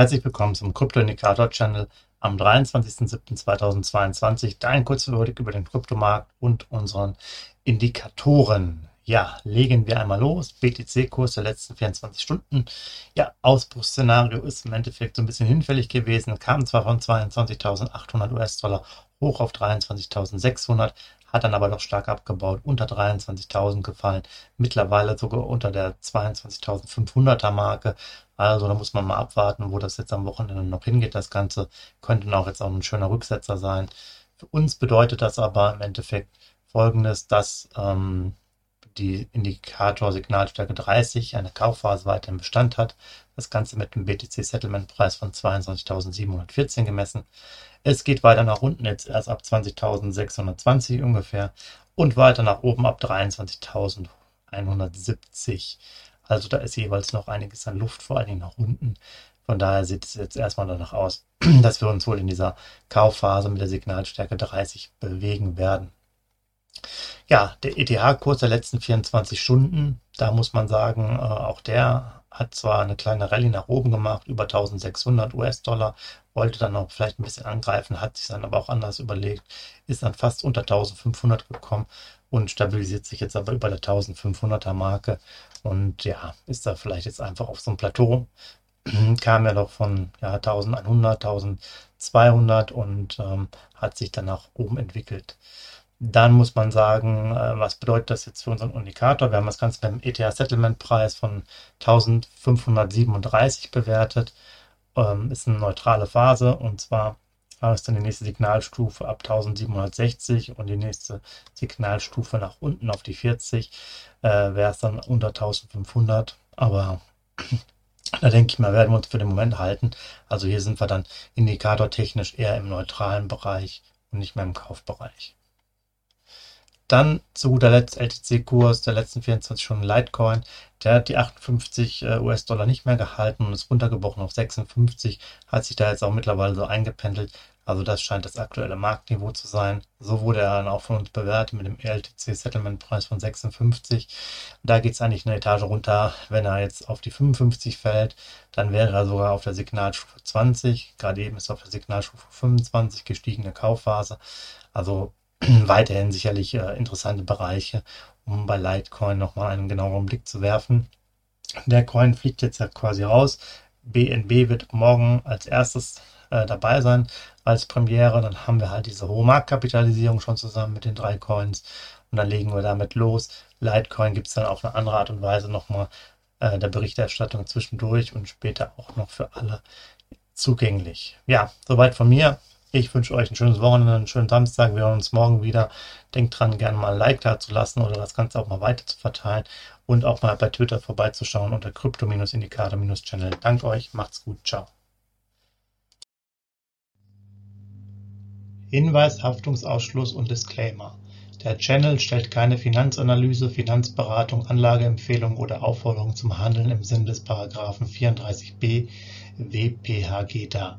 Herzlich willkommen zum Krypto-Indikator-Channel am 23.07.2022. Dein kurzer Überblick über den Kryptomarkt und unseren Indikatoren. Ja, legen wir einmal los. BTC-Kurs der letzten 24 Stunden. Ja, Ausbruchsszenario ist im Endeffekt so ein bisschen hinfällig gewesen. Kam zwar von 22.800 US-Dollar hoch auf 23.600, hat dann aber doch stark abgebaut, unter 23.000 gefallen, mittlerweile sogar unter der 22.500er Marke. Also da muss man mal abwarten, wo das jetzt am Wochenende noch hingeht. Das Ganze könnte auch jetzt auch ein schöner Rücksetzer sein. Für uns bedeutet das aber im Endeffekt folgendes, dass ähm, die Indikator Signalstärke 30 eine Kaufphase weiterhin Bestand hat. Das Ganze mit dem BTC Settlement Preis von 22.714 gemessen. Es geht weiter nach unten, jetzt erst ab 20.620 ungefähr und weiter nach oben ab 23.170. Also da ist jeweils noch einiges an Luft, vor allen Dingen nach unten. Von daher sieht es jetzt erstmal danach aus, dass wir uns wohl in dieser Kaufphase mit der Signalstärke 30 bewegen werden. Ja, der ETH-Kurs der letzten 24 Stunden, da muss man sagen, äh, auch der hat zwar eine kleine Rallye nach oben gemacht, über 1600 US-Dollar, wollte dann auch vielleicht ein bisschen angreifen, hat sich dann aber auch anders überlegt, ist dann fast unter 1500 gekommen und stabilisiert sich jetzt aber über der 1500er Marke und ja, ist da vielleicht jetzt einfach auf so einem Plateau. Kam ja doch von ja, 1100, 1200 und ähm, hat sich dann nach oben entwickelt. Dann muss man sagen, äh, was bedeutet das jetzt für unseren Indikator? Wir haben das Ganze beim ETH Settlement Preis von 1537 bewertet. Ähm, ist eine neutrale Phase und zwar ist dann die nächste Signalstufe ab 1760 und die nächste Signalstufe nach unten auf die 40 äh, wäre es dann unter 1500. Aber da denke ich mal, werden wir uns für den Moment halten. Also hier sind wir dann indikatortechnisch eher im neutralen Bereich und nicht mehr im Kaufbereich. Dann zu guter Letzt LTC-Kurs der letzten 24 Stunden Litecoin. Der hat die 58 äh, US-Dollar nicht mehr gehalten und ist runtergebrochen auf 56. Hat sich da jetzt auch mittlerweile so eingependelt. Also das scheint das aktuelle Marktniveau zu sein. So wurde er dann auch von uns bewertet mit dem LTC Settlement Preis von 56. Da geht es eigentlich eine Etage runter. Wenn er jetzt auf die 55 fällt, dann wäre er sogar auf der Signalstufe 20. Gerade eben ist er auf der Signalstufe 25 gestiegene Kaufphase. Also weiterhin sicherlich äh, interessante Bereiche, um bei Litecoin nochmal einen genaueren Blick zu werfen. Der Coin fliegt jetzt ja quasi raus. BNB wird morgen als erstes äh, dabei sein als Premiere. Dann haben wir halt diese hohe Marktkapitalisierung schon zusammen mit den drei Coins und dann legen wir damit los. Litecoin gibt es dann auf eine andere Art und Weise nochmal äh, der Berichterstattung zwischendurch und später auch noch für alle zugänglich. Ja, soweit von mir. Ich wünsche euch ein schönes Wochenende, einen schönen Samstag. Wir hören uns morgen wieder. Denkt dran, gerne mal ein Like da zu lassen oder das Ganze auch mal weiter zu verteilen und auch mal bei Twitter vorbeizuschauen unter Krypto-Indikator-Channel. Dank euch, macht's gut, ciao. Hinweis, Haftungsausschluss und Disclaimer. Der Channel stellt keine Finanzanalyse, Finanzberatung, Anlageempfehlung oder Aufforderung zum Handeln im Sinne des Paragraphen 34b WPHG dar.